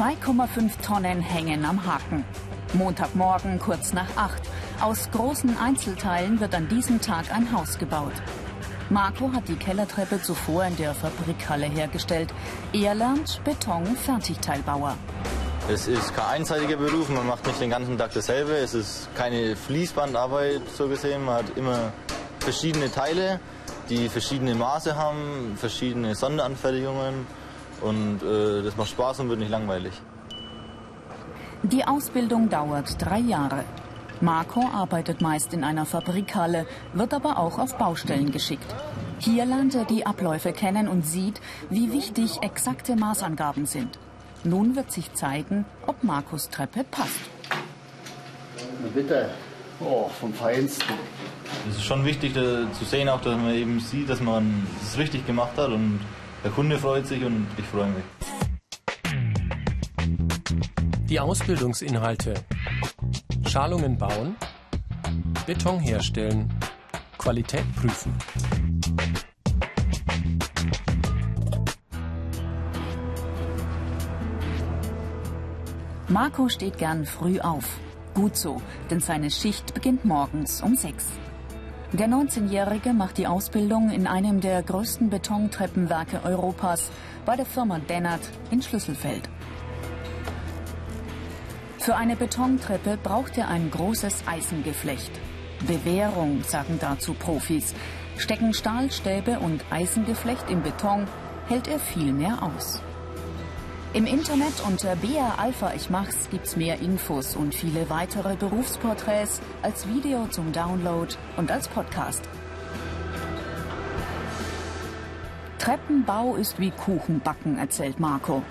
2,5 Tonnen hängen am Haken. Montagmorgen kurz nach acht. Aus großen Einzelteilen wird an diesem Tag ein Haus gebaut. Marco hat die Kellertreppe zuvor in der Fabrikhalle hergestellt. Er lernt Beton-Fertigteilbauer. Es ist kein einseitiger Beruf, man macht nicht den ganzen Tag dasselbe. Es ist keine Fließbandarbeit so gesehen. Man hat immer verschiedene Teile, die verschiedene Maße haben, verschiedene Sonderanfertigungen. Und äh, das macht Spaß und wird nicht langweilig. Die Ausbildung dauert drei Jahre. Marco arbeitet meist in einer Fabrikhalle, wird aber auch auf Baustellen geschickt. Hier lernt er die Abläufe kennen und sieht, wie wichtig exakte Maßangaben sind. Nun wird sich zeigen, ob Markus Treppe passt. Na bitte. Oh, vom Feinsten. Es ist schon wichtig da, zu sehen, auch, dass man eben sieht, dass man es richtig gemacht hat und der Kunde freut sich und ich freue mich. Die Ausbildungsinhalte Schalungen bauen, Beton herstellen, Qualität prüfen. Marco steht gern früh auf. Gut so, denn seine Schicht beginnt morgens um sechs. Der 19-Jährige macht die Ausbildung in einem der größten Betontreppenwerke Europas bei der Firma Dennert in Schlüsselfeld. Für eine Betontreppe braucht er ein großes Eisengeflecht. Bewährung, sagen dazu Profis. Stecken Stahlstäbe und Eisengeflecht im Beton, hält er viel mehr aus. Im Internet unter BA Alpha Ich Mach's gibt's mehr Infos und viele weitere Berufsporträts als Video zum Download und als Podcast. Treppenbau ist wie Kuchenbacken, erzählt Marco.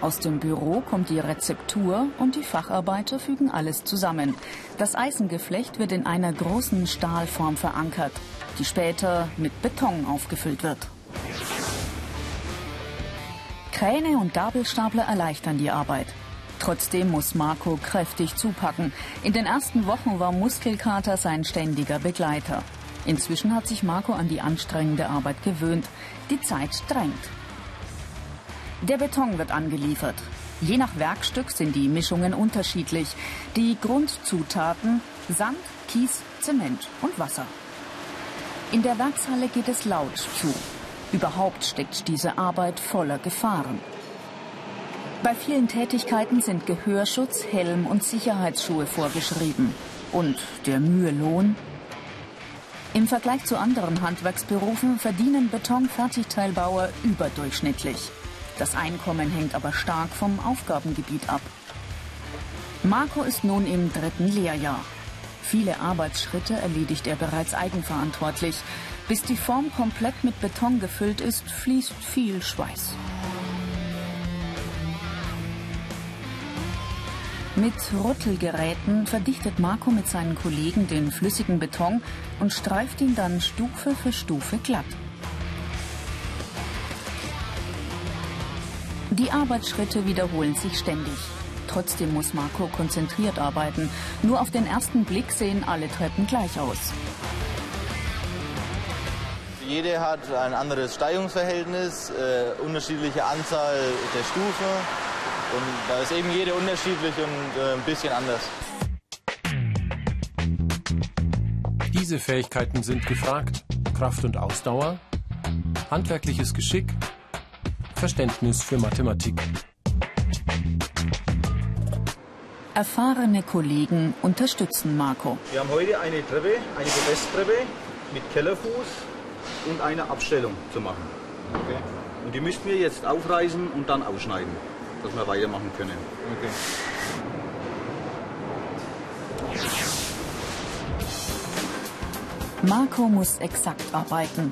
Aus dem Büro kommt die Rezeptur und die Facharbeiter fügen alles zusammen. Das Eisengeflecht wird in einer großen Stahlform verankert, die später mit Beton aufgefüllt wird. Kräne und Gabelstapler erleichtern die Arbeit. Trotzdem muss Marco kräftig zupacken. In den ersten Wochen war Muskelkater sein ständiger Begleiter. Inzwischen hat sich Marco an die anstrengende Arbeit gewöhnt. Die Zeit drängt. Der Beton wird angeliefert. Je nach Werkstück sind die Mischungen unterschiedlich. Die Grundzutaten Sand, Kies, Zement und Wasser. In der Werkshalle geht es laut zu. Überhaupt steckt diese Arbeit voller Gefahren. Bei vielen Tätigkeiten sind Gehörschutz, Helm und Sicherheitsschuhe vorgeschrieben. Und der Mühelohn? Im Vergleich zu anderen Handwerksberufen verdienen Betonfertigteilbauer überdurchschnittlich. Das Einkommen hängt aber stark vom Aufgabengebiet ab. Marco ist nun im dritten Lehrjahr. Viele Arbeitsschritte erledigt er bereits eigenverantwortlich. Bis die Form komplett mit Beton gefüllt ist, fließt viel Schweiß. Mit Rüttelgeräten verdichtet Marco mit seinen Kollegen den flüssigen Beton und streift ihn dann Stufe für Stufe glatt. Die Arbeitsschritte wiederholen sich ständig. Trotzdem muss Marco konzentriert arbeiten. Nur auf den ersten Blick sehen alle Treppen gleich aus. Jede hat ein anderes Steigungsverhältnis, äh, unterschiedliche Anzahl der Stufen. Und da ist eben jede unterschiedlich und äh, ein bisschen anders. Diese Fähigkeiten sind gefragt. Kraft und Ausdauer, handwerkliches Geschick, Verständnis für Mathematik. Erfahrene Kollegen unterstützen Marco. Wir haben heute eine Treppe, eine Podesttreppe mit Kellerfuß und eine Abstellung zu machen. Okay. Und die müssten wir jetzt aufreißen und dann ausschneiden, dass wir weitermachen können. Okay. Marco muss exakt arbeiten.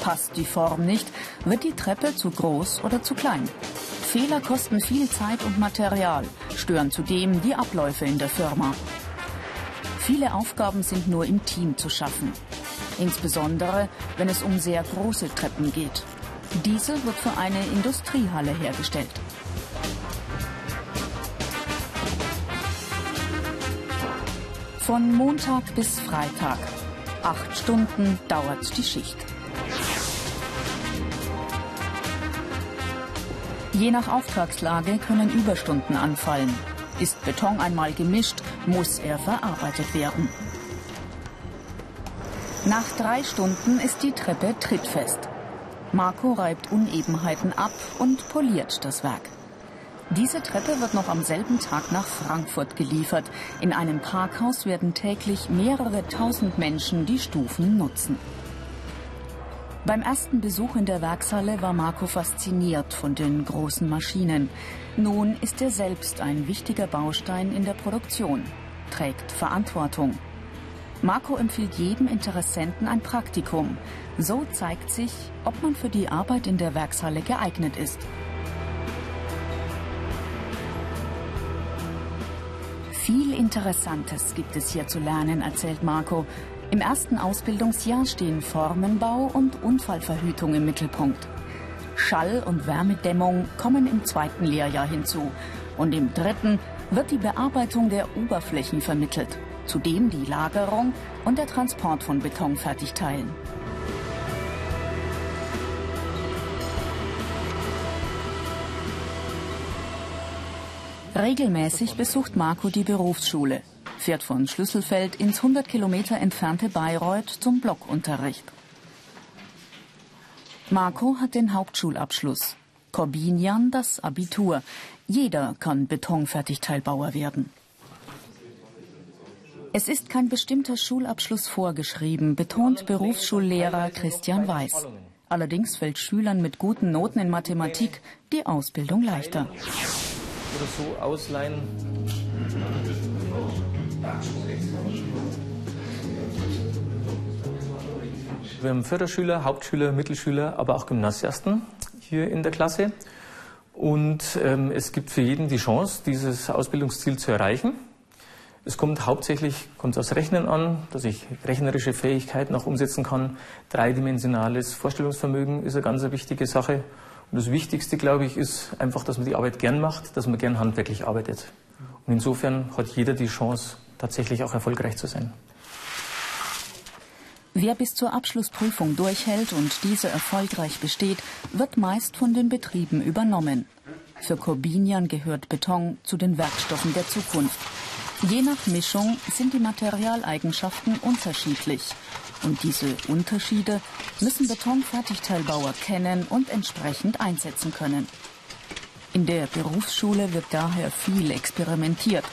Passt die Form nicht, wird die Treppe zu groß oder zu klein. Fehler kosten viel Zeit und Material, stören zudem die Abläufe in der Firma. Viele Aufgaben sind nur im Team zu schaffen. Insbesondere, wenn es um sehr große Treppen geht. Diese wird für eine Industriehalle hergestellt. Von Montag bis Freitag. Acht Stunden dauert die Schicht. Je nach Auftragslage können Überstunden anfallen. Ist Beton einmal gemischt, muss er verarbeitet werden. Nach drei Stunden ist die Treppe trittfest. Marco reibt Unebenheiten ab und poliert das Werk. Diese Treppe wird noch am selben Tag nach Frankfurt geliefert. In einem Parkhaus werden täglich mehrere tausend Menschen die Stufen nutzen. Beim ersten Besuch in der Werkshalle war Marco fasziniert von den großen Maschinen. Nun ist er selbst ein wichtiger Baustein in der Produktion, trägt Verantwortung. Marco empfiehlt jedem Interessenten ein Praktikum. So zeigt sich, ob man für die Arbeit in der Werkshalle geeignet ist. Viel Interessantes gibt es hier zu lernen, erzählt Marco. Im ersten Ausbildungsjahr stehen Formenbau und Unfallverhütung im Mittelpunkt. Schall- und Wärmedämmung kommen im zweiten Lehrjahr hinzu. Und im dritten wird die Bearbeitung der Oberflächen vermittelt. Zudem die Lagerung und der Transport von Betonfertigteilen. Regelmäßig besucht Marco die Berufsschule, fährt von Schlüsselfeld ins 100 Kilometer entfernte Bayreuth zum Blockunterricht. Marco hat den Hauptschulabschluss, Corbinian das Abitur. Jeder kann Betonfertigteilbauer werden. Es ist kein bestimmter Schulabschluss vorgeschrieben, betont Berufsschullehrer Christian Weiß. Allerdings fällt Schülern mit guten Noten in Mathematik die Ausbildung leichter. Oder so ausleihen. Wir haben Förderschüler, Hauptschüler, Mittelschüler, aber auch Gymnasiasten hier in der Klasse. Und ähm, es gibt für jeden die Chance, dieses Ausbildungsziel zu erreichen. Es kommt hauptsächlich kommt aus Rechnen an, dass ich rechnerische Fähigkeiten auch umsetzen kann. Dreidimensionales Vorstellungsvermögen ist eine ganz wichtige Sache. Und das Wichtigste, glaube ich, ist einfach, dass man die Arbeit gern macht, dass man gern handwerklich arbeitet. Und insofern hat jeder die Chance, tatsächlich auch erfolgreich zu sein. Wer bis zur Abschlussprüfung durchhält und diese erfolgreich besteht, wird meist von den Betrieben übernommen. Für Corbinian gehört Beton zu den Werkstoffen der Zukunft. Je nach Mischung sind die Materialeigenschaften unterschiedlich. Und diese Unterschiede müssen Betonfertigteilbauer kennen und entsprechend einsetzen können. In der Berufsschule wird daher viel experimentiert.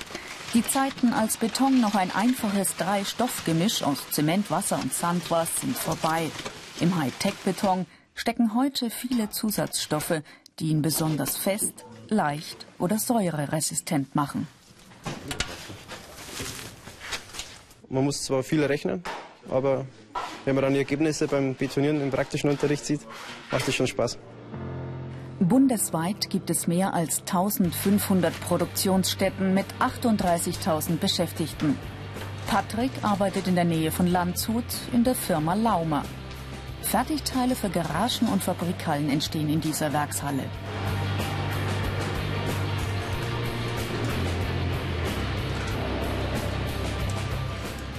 Die Zeiten, als Beton noch ein einfaches Drei-Stoff-Gemisch aus Zement, Wasser und Sand war, sind vorbei. Im Hightech-Beton stecken heute viele Zusatzstoffe, die ihn besonders fest, leicht oder säureresistent machen. Man muss zwar viel rechnen, aber wenn man dann die Ergebnisse beim Betonieren im praktischen Unterricht sieht, macht es schon Spaß. Bundesweit gibt es mehr als 1500 Produktionsstätten mit 38.000 Beschäftigten. Patrick arbeitet in der Nähe von Landshut in der Firma Laumer. Fertigteile für Garagen und Fabrikhallen entstehen in dieser Werkshalle.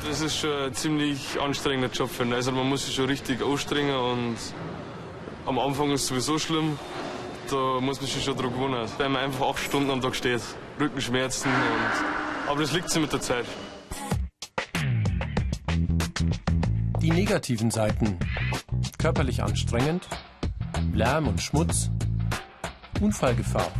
Das ist schon ein ziemlich anstrengender Job, finde ich. Also man muss sich schon richtig anstrengen und am Anfang ist es sowieso schlimm. Da muss man sich schon dran gewöhnen, weil man einfach acht Stunden am Tag steht. Rückenschmerzen und... Aber das liegt sich mit der Zeit. Die negativen Seiten. Körperlich anstrengend, Lärm und Schmutz, Unfallgefahr.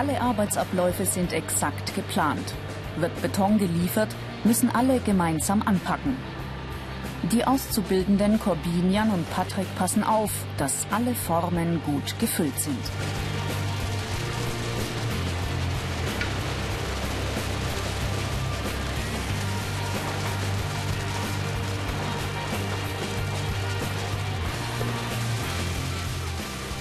Alle Arbeitsabläufe sind exakt geplant. Wird Beton geliefert, müssen alle gemeinsam anpacken. Die Auszubildenden Corbinian und Patrick passen auf, dass alle Formen gut gefüllt sind.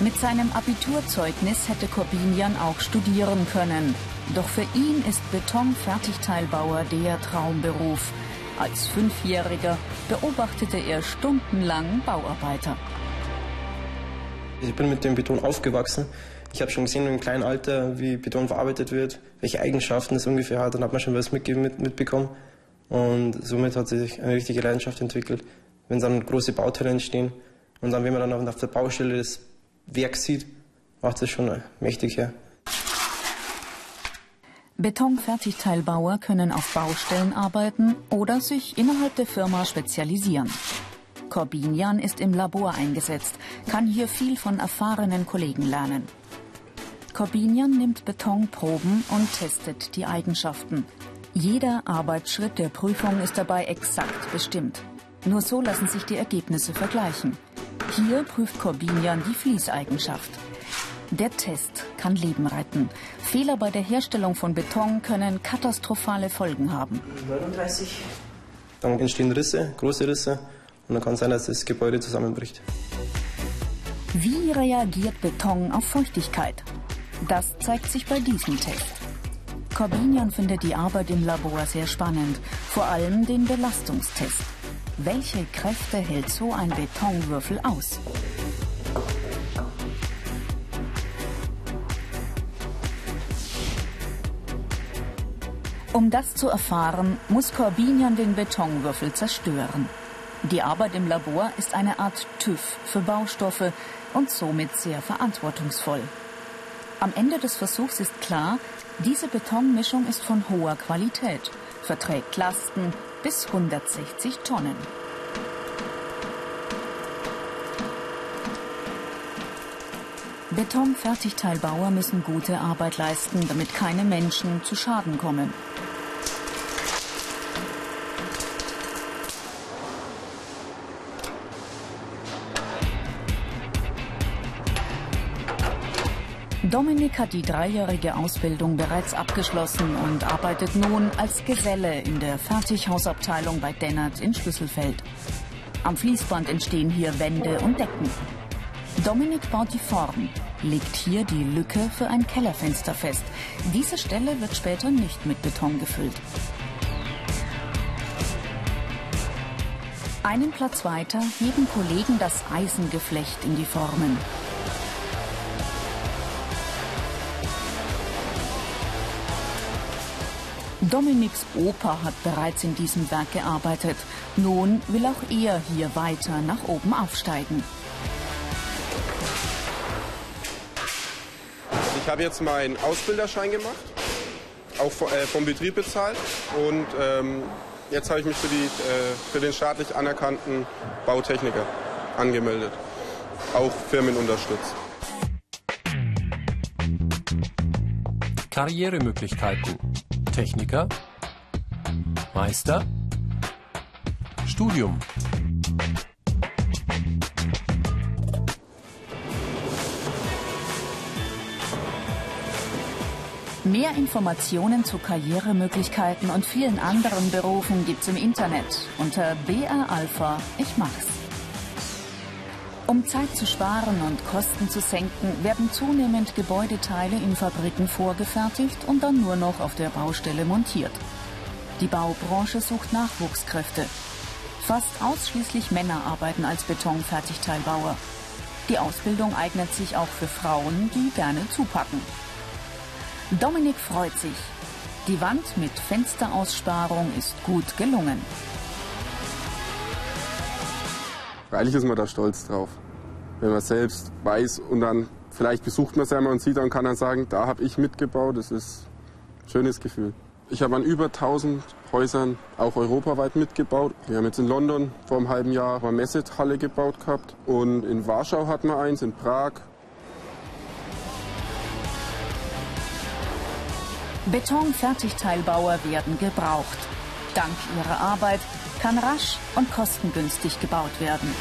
Mit seinem Abiturzeugnis hätte Corbinian auch studieren können. Doch für ihn ist Betonfertigteilbauer der Traumberuf. Als Fünfjähriger beobachtete er stundenlang Bauarbeiter. Ich bin mit dem Beton aufgewachsen. Ich habe schon gesehen im kleinen Alter, wie Beton verarbeitet wird, welche Eigenschaften es ungefähr hat. Dann hat man schon was mit, mitbekommen. Und somit hat sich eine richtige Leidenschaft entwickelt, wenn dann große Bauteile entstehen und dann, wenn man dann auf der Baustelle das Werk sieht, macht es schon mächtig her. Betonfertigteilbauer können auf Baustellen arbeiten oder sich innerhalb der Firma spezialisieren. Corbinian ist im Labor eingesetzt, kann hier viel von erfahrenen Kollegen lernen. Corbinian nimmt Betonproben und testet die Eigenschaften. Jeder Arbeitsschritt der Prüfung ist dabei exakt bestimmt. Nur so lassen sich die Ergebnisse vergleichen. Hier prüft Corbinian die Fließeigenschaft. Der Test kann Leben retten. Fehler bei der Herstellung von Beton können katastrophale Folgen haben. 39. Dann entstehen Risse, große Risse, und dann kann es sein, dass das Gebäude zusammenbricht. Wie reagiert Beton auf Feuchtigkeit? Das zeigt sich bei diesem Test. Corbinian findet die Arbeit im Labor sehr spannend, vor allem den Belastungstest. Welche Kräfte hält so ein Betonwürfel aus? Um das zu erfahren, muss Corbinian den Betonwürfel zerstören. Die Arbeit im Labor ist eine Art TÜV für Baustoffe und somit sehr verantwortungsvoll. Am Ende des Versuchs ist klar, diese Betonmischung ist von hoher Qualität, verträgt Lasten bis 160 Tonnen. Betonfertigteilbauer müssen gute Arbeit leisten, damit keine Menschen zu Schaden kommen. Dominik hat die dreijährige Ausbildung bereits abgeschlossen und arbeitet nun als Geselle in der Fertighausabteilung bei Dennert in Schlüsselfeld. Am Fließband entstehen hier Wände und Decken. Dominik baut die Form, legt hier die Lücke für ein Kellerfenster fest. Diese Stelle wird später nicht mit Beton gefüllt. Einen Platz weiter heben Kollegen das Eisengeflecht in die Formen. Dominiks Opa hat bereits in diesem Werk gearbeitet. Nun will auch er hier weiter nach oben aufsteigen. Ich habe jetzt meinen Ausbilderschein gemacht, auch äh, vom Betrieb bezahlt. Und ähm, jetzt habe ich mich für, die, äh, für den staatlich anerkannten Bautechniker angemeldet. Auch Firmen unterstützt. Karrieremöglichkeiten. Techniker, Meister, Studium. Mehr Informationen zu Karrieremöglichkeiten und vielen anderen Berufen gibt's im Internet unter BR Alpha Ich mach's. Um Zeit zu sparen und Kosten zu senken, werden zunehmend Gebäudeteile in Fabriken vorgefertigt und dann nur noch auf der Baustelle montiert. Die Baubranche sucht Nachwuchskräfte. Fast ausschließlich Männer arbeiten als Betonfertigteilbauer. Die Ausbildung eignet sich auch für Frauen, die gerne zupacken. Dominik freut sich. Die Wand mit Fensteraussparung ist gut gelungen. Freilich ist man da stolz drauf. Wenn man selbst weiß und dann vielleicht besucht man es einmal und sieht und kann dann sagen, da habe ich mitgebaut. Das ist ein schönes Gefühl. Ich habe an über 1000 Häusern auch europaweit mitgebaut. Wir haben jetzt in London vor einem halben Jahr eine Messethalle gebaut gehabt und in Warschau hatten wir eins, in Prag. Betonfertigteilbauer werden gebraucht. Dank ihrer Arbeit kann rasch und kostengünstig gebaut werden.